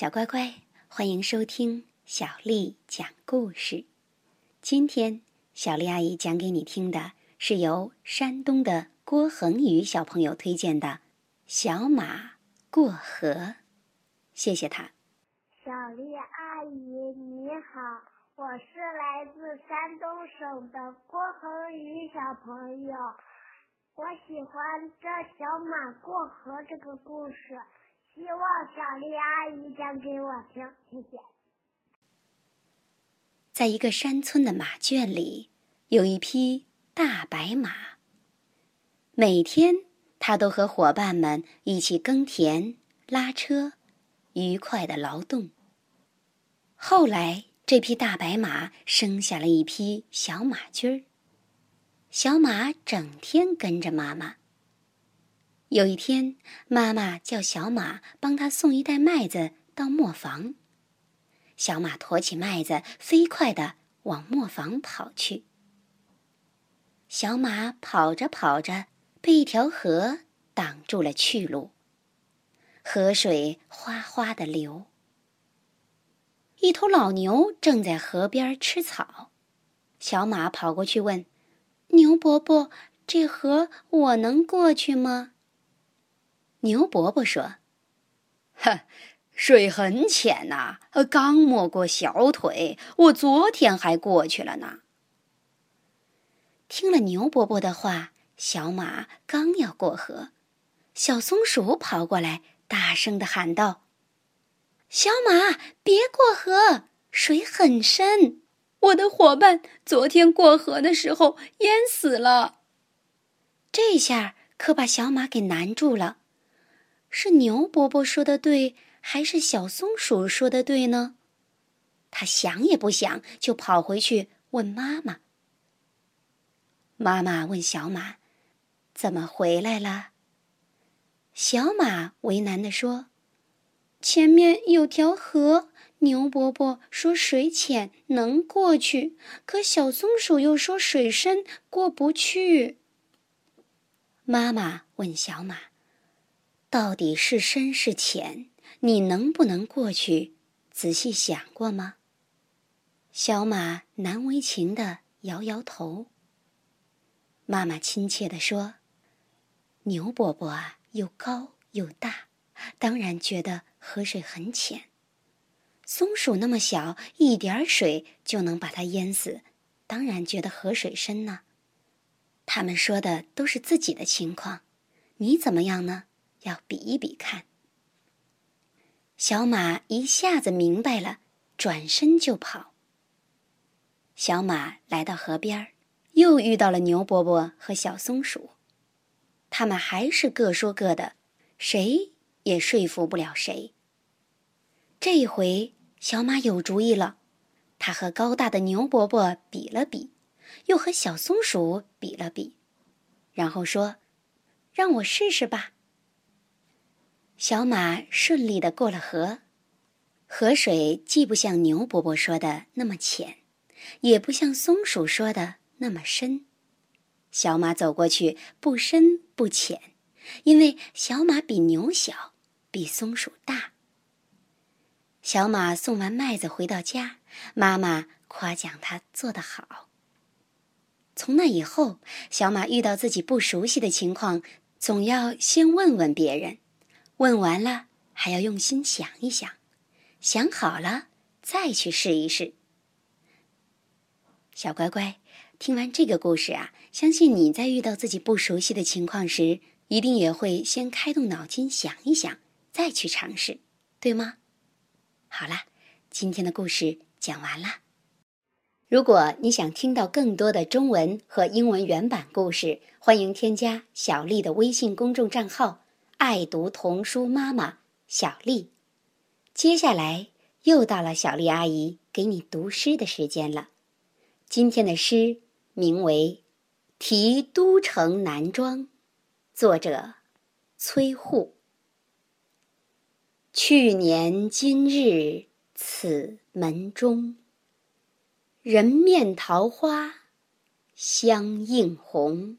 小乖乖，欢迎收听小丽讲故事。今天，小丽阿姨讲给你听的是由山东的郭恒宇小朋友推荐的《小马过河》。谢谢他。小丽阿姨你好，我是来自山东省的郭恒宇小朋友，我喜欢这《小马过河》这个故事。希望小丽阿姨讲给我听，谢谢。在一个山村的马圈里，有一匹大白马。每天，它都和伙伴们一起耕田、拉车，愉快的劳动。后来，这匹大白马生下了一匹小马驹儿。小马整天跟着妈妈。有一天，妈妈叫小马帮她送一袋麦子到磨坊。小马驮起麦子，飞快地往磨坊跑去。小马跑着跑着，被一条河挡住了去路。河水哗哗地流。一头老牛正在河边吃草，小马跑过去问：“牛伯伯，这河我能过去吗？”牛伯伯说：“哈，水很浅呐，呃刚没过小腿。我昨天还过去了呢。”听了牛伯伯的话，小马刚要过河，小松鼠跑过来，大声的喊道：“小马，别过河，水很深！我的伙伴昨天过河的时候淹死了。”这下可把小马给难住了。是牛伯伯说的对，还是小松鼠说的对呢？他想也不想，就跑回去问妈妈。妈妈问小马：“怎么回来了？”小马为难地说：“前面有条河，牛伯伯说水浅能过去，可小松鼠又说水深过不去。”妈妈问小马。到底是深是浅？你能不能过去？仔细想过吗？小马难为情的摇摇头。妈妈亲切的说：“牛伯伯啊，又高又大，当然觉得河水很浅。松鼠那么小，一点水就能把它淹死，当然觉得河水深呢。他们说的都是自己的情况，你怎么样呢？”要比一比看。小马一下子明白了，转身就跑。小马来到河边，又遇到了牛伯伯和小松鼠，他们还是各说各的，谁也说服不了谁。这回小马有主意了，他和高大的牛伯伯比了比，又和小松鼠比了比，然后说：“让我试试吧。”小马顺利的过了河，河水既不像牛伯伯说的那么浅，也不像松鼠说的那么深。小马走过去不深不浅，因为小马比牛小，比松鼠大。小马送完麦子回到家，妈妈夸奖他做得好。从那以后，小马遇到自己不熟悉的情况，总要先问问别人。问完了，还要用心想一想，想好了再去试一试。小乖乖，听完这个故事啊，相信你在遇到自己不熟悉的情况时，一定也会先开动脑筋想一想，再去尝试，对吗？好了，今天的故事讲完了。如果你想听到更多的中文和英文原版故事，欢迎添加小丽的微信公众账号。爱读童书妈妈小丽，接下来又到了小丽阿姨给你读诗的时间了。今天的诗名为《题都城南庄》，作者崔护。去年今日此门中，人面桃花相映红。